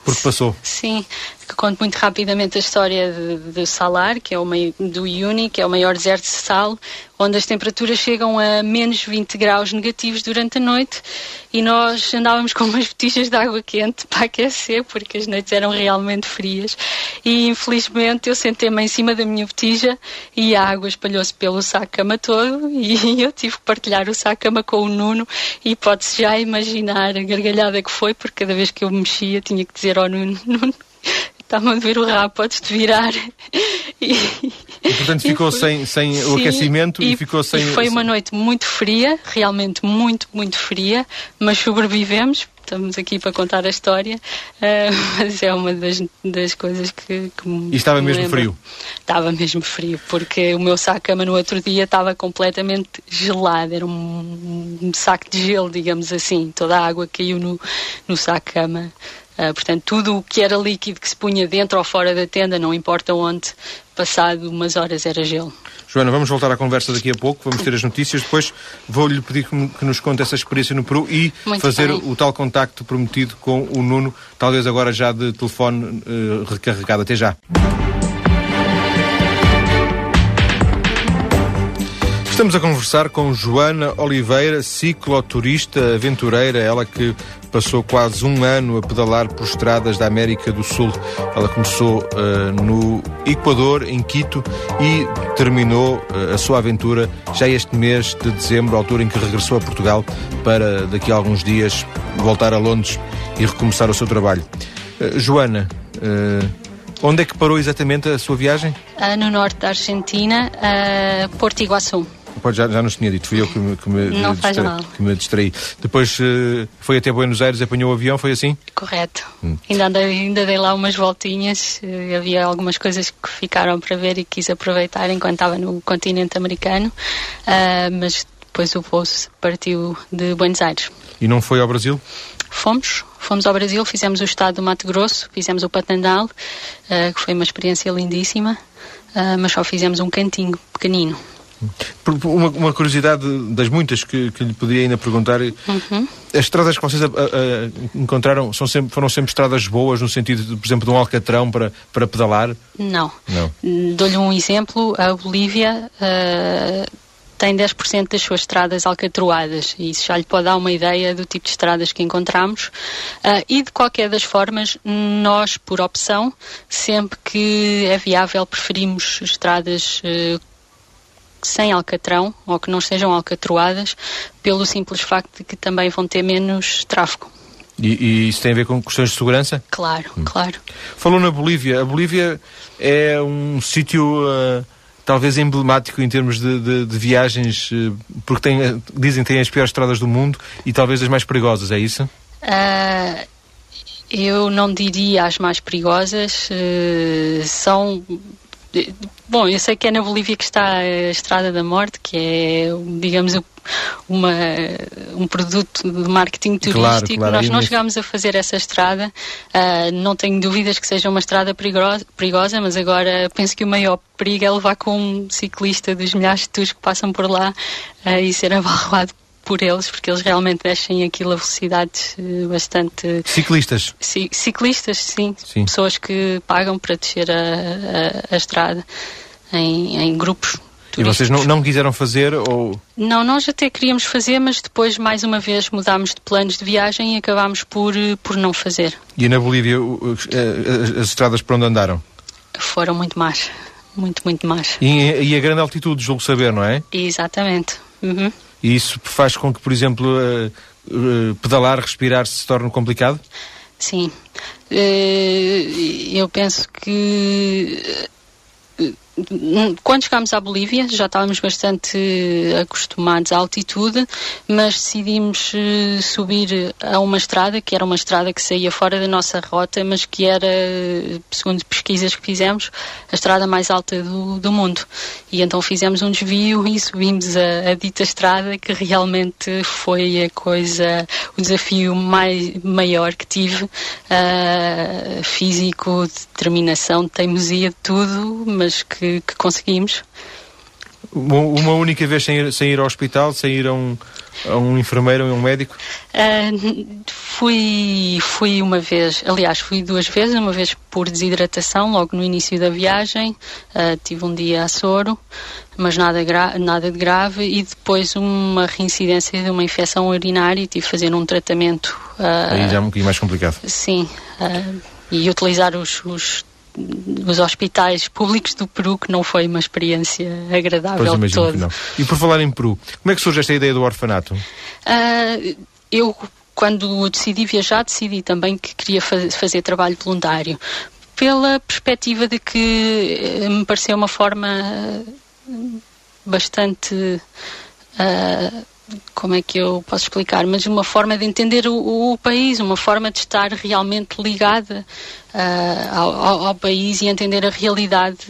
porque passou. Sim, conto muito rapidamente a história de, de Salar, que é o meio, do Uni, que é o maior deserto de sal, onde as temperaturas chegam a menos 20 graus negativos durante a noite e nós andávamos com umas botijas de água quente para aquecer, porque as noites eram realmente frias. E infelizmente eu sentei-me em cima da minha botija e a água espalhou-se pelo saco-cama todo e eu tive que partilhar o saco-cama com o Nuno e pode-se já imaginar a gargalhada que foi, porque cada vez que eu mexia tinha que dizer ao Nuno, Nuno está-me a ver o rabo, podes-te virar. E, e portanto ficou e sem, sem sim, o aquecimento e, e ficou sem... Foi uma noite muito fria, realmente muito, muito fria, mas sobrevivemos, estamos aqui para contar a história, uh, mas é uma das, das coisas que, que E estava mesmo lembro. frio? Estava mesmo frio, porque o meu saco-cama no outro dia estava completamente gelado, era um, um, saco de gelo, digamos assim, toda a água caiu no, no saco-cama Uh, portanto, tudo o que era líquido que se punha dentro ou fora da tenda, não importa onde, passado umas horas era gelo. Joana, vamos voltar à conversa daqui a pouco, vamos ter as notícias, depois vou-lhe pedir que, nos conte essa experiência no Peru e Muito fazer bem. o tal contacto prometido com o Nuno, talvez agora já de telefone uh, recarregado. Até já. Estamos a conversar com Joana Oliveira, cicloturista aventureira, ela que passou quase um ano a pedalar por estradas da América do Sul. Ela começou uh, no Equador, em Quito, e terminou uh, a sua aventura já este mês de dezembro, altura em que regressou a Portugal, para daqui a alguns dias voltar a Londres e recomeçar o seu trabalho. Uh, Joana, onde é que parou exatamente a sua viagem? no norte da Argentina, Porto Iguaçu. Pode, já, já nos tinha dito, fui eu que me, que me, Não distraí, faz mal. que me distraí. Depois uh, foi até Buenos Aires, apanhou o avião, foi assim? Correto. Hum. Ainda, andei, ainda dei lá umas voltinhas, uh, havia algumas coisas que ficaram para ver e quis aproveitar enquanto estava no continente americano, uh, mas depois o voo partiu de Buenos Aires. E não foi ao Brasil? Fomos, fomos ao Brasil, fizemos o estado do Mato Grosso, fizemos o Patandal, que foi uma experiência lindíssima, mas só fizemos um cantinho pequenino. Uma, uma, curiosidade das muitas que, que lhe podia ainda perguntar: uhum. as estradas que vocês a, a, encontraram são sempre, foram sempre estradas boas, no sentido, de, por exemplo, de um alcatrão para, para pedalar? Não. Não. Dou-lhe um exemplo: a Bolívia. Uh, tem 10% das suas estradas alcatroadas e isso já lhe pode dar uma ideia do tipo de estradas que encontramos uh, e de qualquer das formas nós por opção sempre que é viável preferimos estradas uh, sem alcatrão ou que não sejam alcatroadas, pelo simples facto de que também vão ter menos tráfego. E, e isso tem a ver com questões de segurança? Claro, hum. claro. Falou na Bolívia. A Bolívia é um sítio uh, talvez emblemático em termos de, de, de viagens, uh, porque tem, dizem que tem as piores estradas do mundo e talvez as mais perigosas, é isso? Uh, eu não diria as mais perigosas. são Bom, eu sei que é na Bolívia que está a Estrada da Morte, que é, digamos, uma, um produto de marketing turístico. Claro, claro, Nós não chegámos a fazer essa estrada. Uh, não tenho dúvidas que seja uma estrada perigosa, perigosa, mas agora penso que o maior perigo é levar com um ciclista dos milhares de tours que passam por lá uh, e ser abalroado por eles, porque eles realmente descem aquilo a velocidades uh, bastante. Ciclistas? Ci ciclistas, sim. sim. Pessoas que pagam para descer a, a, a estrada em, em grupos. E vocês não, não quiseram fazer ou. Não, nós até queríamos fazer, mas depois, mais uma vez, mudámos de planos de viagem e acabámos por, por não fazer. E na Bolívia, eh, as estradas por onde andaram? Foram muito más. Muito, muito más. E, e a grande altitude, julgo saber, não é? Exatamente. Uhum. E isso faz com que, por exemplo, uh, uh, pedalar, respirar se torne complicado? Sim. Uh, eu penso que quando chegámos à Bolívia já estávamos bastante acostumados à altitude, mas decidimos uh, subir a uma estrada que era uma estrada que saía fora da nossa rota, mas que era, segundo pesquisas que fizemos, a estrada mais alta do, do mundo. E então fizemos um desvio e subimos a, a dita estrada, que realmente foi a coisa, o desafio mais, maior que tive, uh, físico, determinação, teimosia, tudo, mas que que, que conseguimos. Uma única vez sem ir, sem ir ao hospital, sem ir a um, a um enfermeiro ou um médico? Uh, fui, fui uma vez, aliás, fui duas vezes, uma vez por desidratação, logo no início da viagem, uh, tive um dia a soro, mas nada, nada de grave, e depois uma reincidência de uma infecção urinária e tive de fazer um tratamento. Uh, Aí já é um bocadinho mais complicado. Sim, e utilizar os, os os hospitais públicos do Peru, que não foi uma experiência agradável pois todo. não. E por falar em Peru, como é que surge esta ideia do orfanato? Uh, eu, quando decidi viajar, decidi também que queria faz, fazer trabalho voluntário. Pela perspectiva de que eh, me pareceu uma forma bastante. Uh, como é que eu posso explicar, mas uma forma de entender o, o país, uma forma de estar realmente ligada uh, ao, ao, país e entender a realidade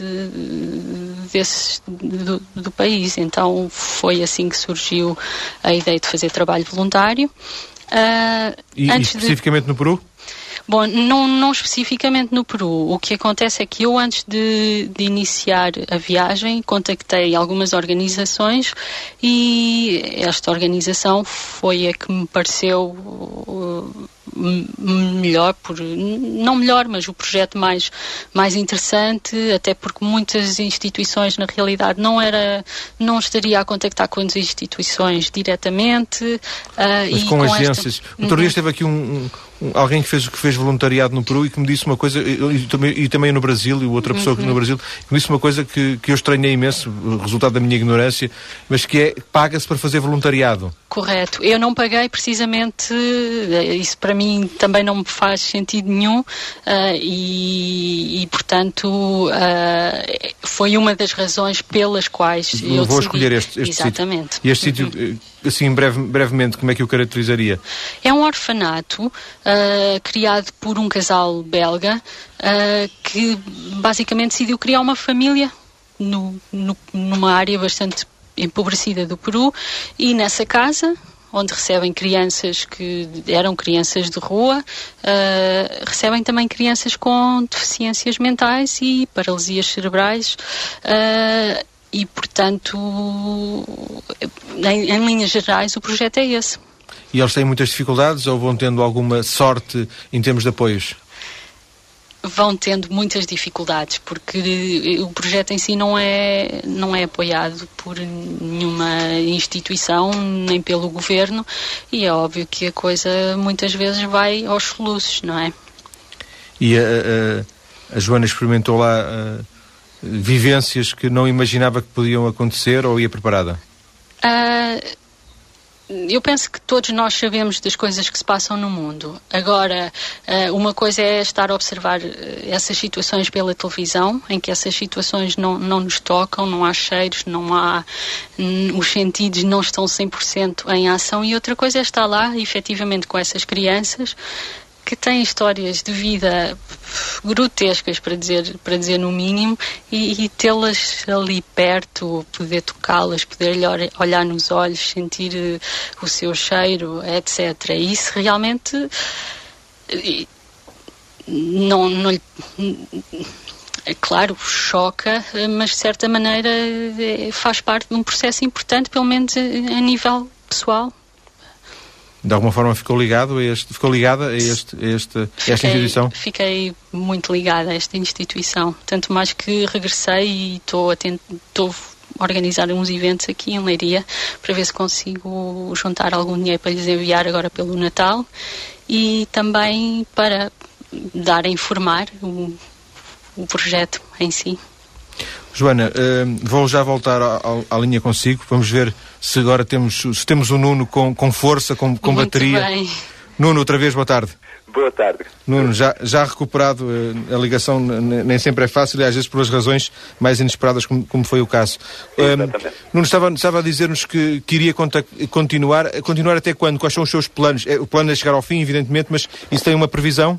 desse, do, do, país. Então foi assim que surgiu a ideia de fazer trabalho voluntário. Uh, e, e, especificamente de... no Peru? Bom, não, não especificamente no Peru. O que acontece é que eu, antes de, de iniciar a viagem, contactei algumas organizações e esta organização foi a que me pareceu uh, melhor, por, não melhor, mas o projeto mais, mais interessante, até porque muitas instituições, na realidade, não era, não estaria a contactar com as instituições diretamente. Uh, mas com, com agências. Esta... O Doutor Dias teve aqui um, um, alguém que fez, que fez voluntariado no Peru e que me disse uma coisa, e, também, e também no Brasil, e outra pessoa uhum. no Brasil, que me disse uma coisa que, que eu estranhei imenso, resultado da minha ignorância, mas que é, paga-se para fazer voluntariado. Correto. Eu não paguei precisamente, eh, isso para mim também não me faz sentido nenhum uh, e, e, portanto, uh, foi uma das razões pelas quais eu, eu vou decidi... escolher este, este Exatamente. Sítio. E este sítio, uhum. Assim, breve, brevemente, como é que o caracterizaria? É um orfanato uh, criado por um casal belga que basicamente decidiu criar uma família no, no, numa área bastante empobrecida do Peru e nessa casa onde recebem crianças que eram crianças de rua, uh, recebem também crianças com deficiências mentais e paralisias cerebrais. Uh, e, portanto, em, em linhas gerais, o projeto é esse. E eles têm muitas dificuldades ou vão tendo alguma sorte em termos de apoios? vão tendo muitas dificuldades porque o projeto em si não é não é apoiado por nenhuma instituição nem pelo governo e é óbvio que a coisa muitas vezes vai aos soluços, não é? E a, a, a Joana experimentou lá uh, vivências que não imaginava que podiam acontecer ou ia preparada? Uh, eu penso que todos nós sabemos das coisas que se passam no mundo. Agora, eh, uma coisa é estar a observar eh, essas situações pela televisão, em que essas situações não, não nos tocam, não há cheiros, não há. os sentidos não estão 100% em ação, e outra coisa é estar lá, efetivamente, com essas crianças, que têm histórias de vida grotescas, para dizer, para dizer no mínimo, e, e tê-las ali perto, poder tocá-las, poder olhar, nos olhos, sentir uh, o seu cheiro, etc. Isso realmente uh, não, não é claro, choca, mas de certa maneira eh, faz parte de um processo importante, pelo menos a nível pessoal de alguma forma ficou ligado a este, ficou ligada a, este, a, este, a fiquei, esta instituição? Fiquei muito ligada a esta instituição, tanto mais que regressei e estou a, estou a organizar uns eventos aqui em Leiria para ver se consigo juntar algum dinheiro para lhes enviar agora pelo Natal e também para dar a informar o, o projeto em si. Joana, uh, vou já voltar à, à, linha consigo. Vamos ver se agora temos, se temos o Nuno com, com força, com, com Muito bateria. Bem. Nuno, outra vez, boa tarde. Boa tarde. Nuno, já, já recuperado, uh, a ligação nem sempre é fácil e às vezes pelas razões mais inesperadas, como, como foi o caso. Um, Nuno, estava, estava a dizer-nos que queria continuar. Continuar até quando? Quais são os seus planos? É, o plano é chegar ao fim, evidentemente, mas isso tem uma previsão?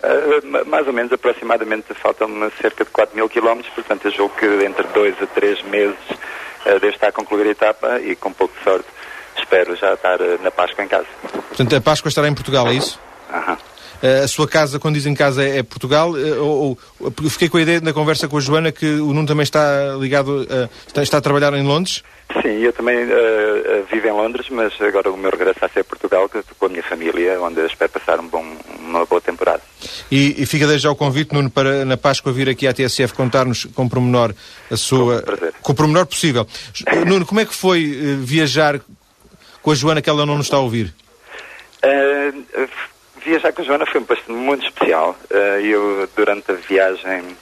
Uh, mais ou menos, aproximadamente, faltam-me cerca de 4 mil quilómetros, portanto eu julgo que entre 2 a 3 meses uh, devo estar a concluir a etapa e com pouco de sorte espero já estar uh, na Páscoa em casa. Portanto, a Páscoa estará em Portugal, é isso? Aham. Uh, a sua casa, quando dizem casa, é, é Portugal? Uh, ou, ou, fiquei com a ideia na conversa com a Joana que o Nuno também está ligado, uh, está, está, a trabalhar em Londres? Sim, eu também vivo em Londres, mas agora o meu regresso a ser Portugal, com a minha família, onde espero passar um bom, uma boa temporada. E, e fica desde já o convite, Nuno, para na Páscoa vir aqui à TSF contar-nos com pormenor a sua. Com, com o pormenor possível. Nuno, como é que foi viajar com a Joana que ela não nos está a ouvir? Uh, viajar com a Joana foi um muito especial. Uh, eu, durante a viagem,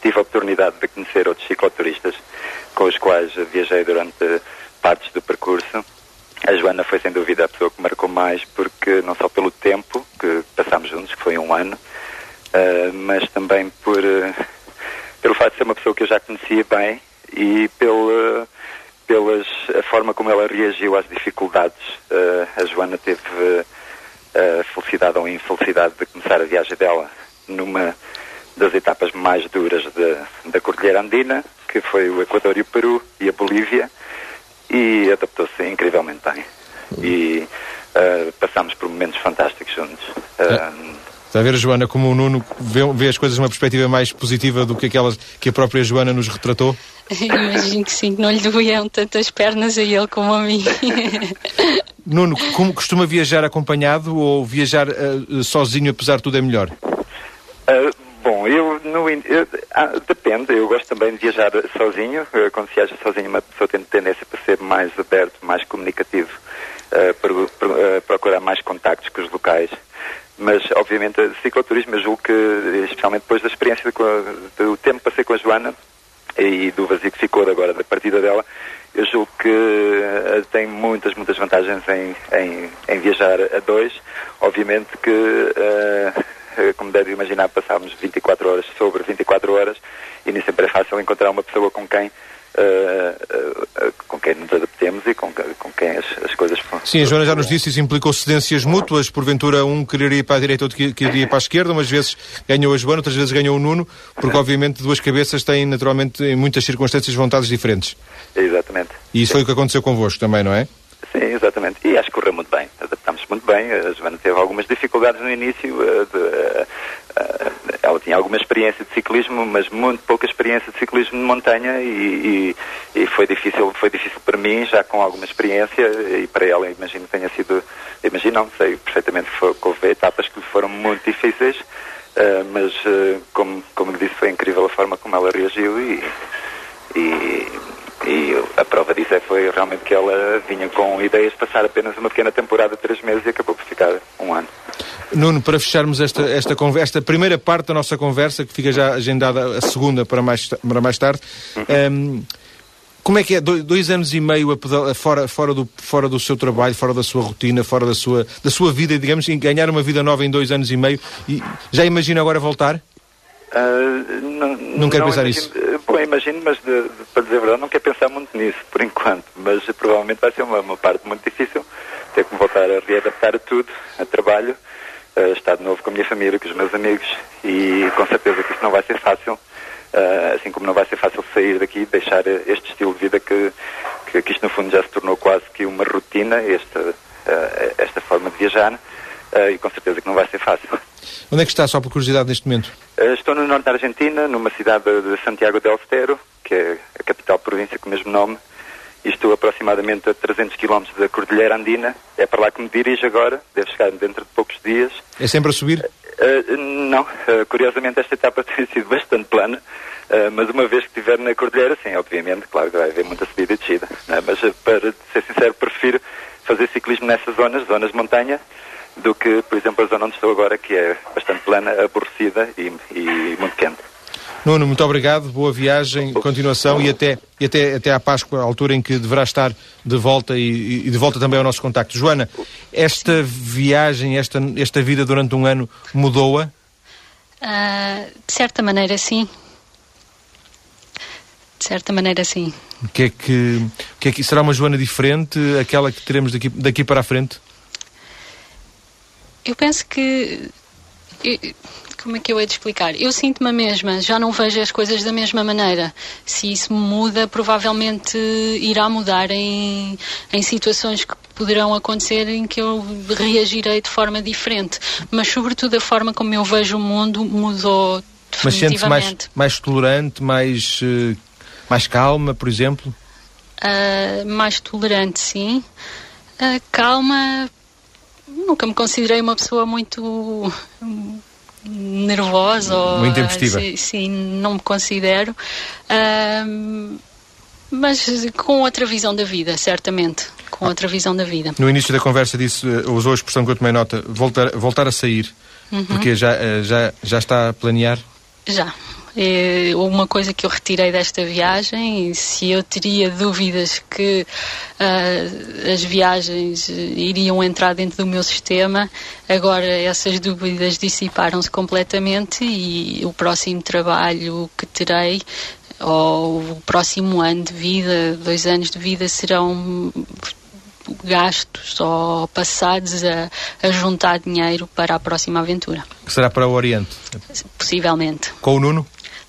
tive a oportunidade de conhecer outros cicloturistas com os quais viajei durante partes do percurso. A Joana foi, sem dúvida, a pessoa que marcou mais, porque não só pelo tempo que passámos juntos, que foi um ano, uh, mas também por, uh, pelo facto de ser uma pessoa que eu já conhecia bem e pela, pelas, a forma como ela reagiu às dificuldades. a Joana teve a felicidade ou a infelicidade de começar a viagem dela numa das etapas mais duras de, da Cordilheira Andina, que foi o Equador e o Peru e a Bolívia, e adaptou-se incrivelmente bem. E uh, passámos por momentos fantásticos juntos. Uh, Está a ver, Joana, como o Nuno vê, vê as coisas numa perspectiva mais positiva do que aquelas que a própria Joana nos retratou? Imagino que sim, que não lhe doíam tantas pernas a ele como a mim. Nuno, como costuma viajar acompanhado ou viajar uh, sozinho, apesar de tudo, é melhor? Uh, bom, eu, no, eu ah, depende, eu gosto também de viajar sozinho. Uh, quando se viaja sozinho, uma pessoa tem tendência para ser mais aberto, mais comunicativo, para, procurar mais contactos com os locais. Mas, obviamente, cicloturismo, eu julgo que, especialmente depois da experiência, do tempo passei com a Joana e do vazio que ficou agora da partida dela, eu julgo que uh, tem muitas, muitas vantagens em, em, em, viajar a dois. Obviamente que, uh, como deve imaginar, passámos 24 horas sobre 24 horas e nem sempre é fácil encontrar uma pessoa com quem Uh, uh, com quem nos adaptemos e com, com quem as, as coisas Sim, a Joana já nos disse, isso implicou cedências mútuas, porventura um quereria ir para a direita, outro quereria ir para a esquerda, umas vezes ganhou a Joana, outras vezes ganhou o Nuno, porque obviamente duas cabeças têm naturalmente em muitas circunstâncias vontades diferentes. Exatamente. E isso foi o que aconteceu convosco também, não é? Sim, exatamente. E acho que correu muito bem. Adaptámos muito bem. A Joana teve algumas dificuldades no início. Uh, de, ela tinha alguma experiência de ciclismo, mas muito pouca experiência de ciclismo de montanha e, e, e, foi difícil, foi difícil para mim, já com alguma experiência, e para ela imagino tenha sido, imagino, não sei perfeitamente que, houve etapas que foram muito difíceis, uh, mas uh, como, como disse, foi incrível a forma como ela reagiu e, e e a prova disso é foi realmente que ela vinha com ideias de passar apenas uma pequena temporada três meses e acabou por ficar um ano. Nuno, para fecharmos esta, esta, esta primeira parte da nossa conversa, que fica já agendada a segunda para mais, para mais tarde, um, ehm, como é que é? Dois anos e meio a pedal, fora, fora, do, fora do seu trabalho, fora da sua rotina, fora da sua, da sua vida, digamos, ganhar uma vida nova em dois anos e meio. E já imagina agora voltar? Uh, não, não quero pensar imagino, nisso. Bom, imagino, mas de, de, para dizer a verdade, não quero pensar muito nisso, por enquanto. Mas provavelmente vai ser uma, uma parte muito difícil. Ter que voltar a readaptar a tudo, a trabalho, uh, estar de novo com a minha família, com os meus amigos e com certeza que isso não vai ser fácil. Uh, assim como não vai ser fácil sair daqui e deixar este estilo de vida que, que, que, isto no fundo já se tornou quase que uma rotina, esta, uh, esta forma de viajar, e com certeza que não vai ser fácil. Onde é que está, só por curiosidade, neste momento? estou no norte da Argentina, numa cidade de Santiago del Estero, que é a capital província com o mesmo nome, estou aproximadamente a 300 km da Cordilheira Andina. É para lá que me dirijo agora, deve chegar dentro de poucos dias. É sempre a subir? Uh, não, uh, curiosamente esta etapa tem sido bastante plana, uh, mas uma vez que estiver na Cordilheira, sim, obviamente, claro que vai haver muita subida e descida. Né? Mas para ser sincero, prefiro fazer ciclismo nessas zonas, zonas de montanha, do que, por exemplo, a zona onde estou agora, que é bastante plana, aborrecida e, e muito quente. Nuno, muito obrigado, boa viagem, continuação e até, e até, até à Páscoa, a altura em que deverá estar de volta e, e de volta também ao nosso contacto. Joana, esta viagem, esta, esta vida durante um ano mudou-a? Uh, de certa maneira, sim. De certa maneira, sim. O que é que, o que, é que será uma Joana diferente, aquela que teremos daqui, daqui para a frente? Eu penso que como é que eu hei de explicar? Eu sinto-me a mesma, já não vejo as coisas da mesma maneira. Se isso muda, provavelmente irá mudar em, em situações que poderão acontecer em que eu reagirei de forma diferente. Mas, sobretudo, a forma como eu vejo o mundo mudou Mas sente-se mais, mais tolerante, mais, uh, mais calma, por exemplo? Uh, mais tolerante, sim. Uh, calma, nunca me considerei uma pessoa muito nervosa ou muito intempestiva. Sim, não me considero. Uh, mas com outra visão da vida, certamente. Com outra visão da vida. No início da conversa disse, eh, usou a expressão que eu tomei nota, voltar, voltar a sair. Uhum. Porque já, eh, já, já está a planear? Já. É uma coisa que eu retirei desta viagem, se eu teria dúvidas que uh, as viagens iriam entrar dentro do meu sistema, agora essas dúvidas dissiparam-se completamente e o próximo trabalho que terei ou o próximo ano de vida, dois anos de vida, serão gastos ou passados a, a, juntar dinheiro para a próxima aventura. Que será para o Oriente? Possivelmente. Com o Nuno?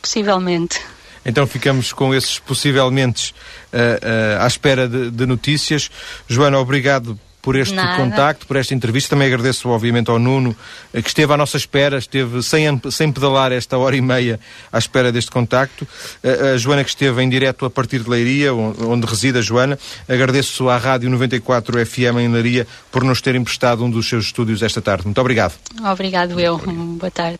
Possivelmente. Então ficamos com esses possivelmente uh, uh, à espera de, de, notícias. Joana, obrigado por este Nada. contacto, por esta entrevista. Também agradeço, obviamente, ao Nuno, eh, que esteve à nossa espera, esteve sem, sem pedalar esta hora e meia à espera deste contacto. A, a Joana, que esteve em direto a partir de Leiria, onde, onde reside a Joana. Agradeço à Rádio 94 FM em Leiria por nos ter emprestado um dos seus estúdios esta tarde. Muito obrigado. Obrigado eu. Boa tarde.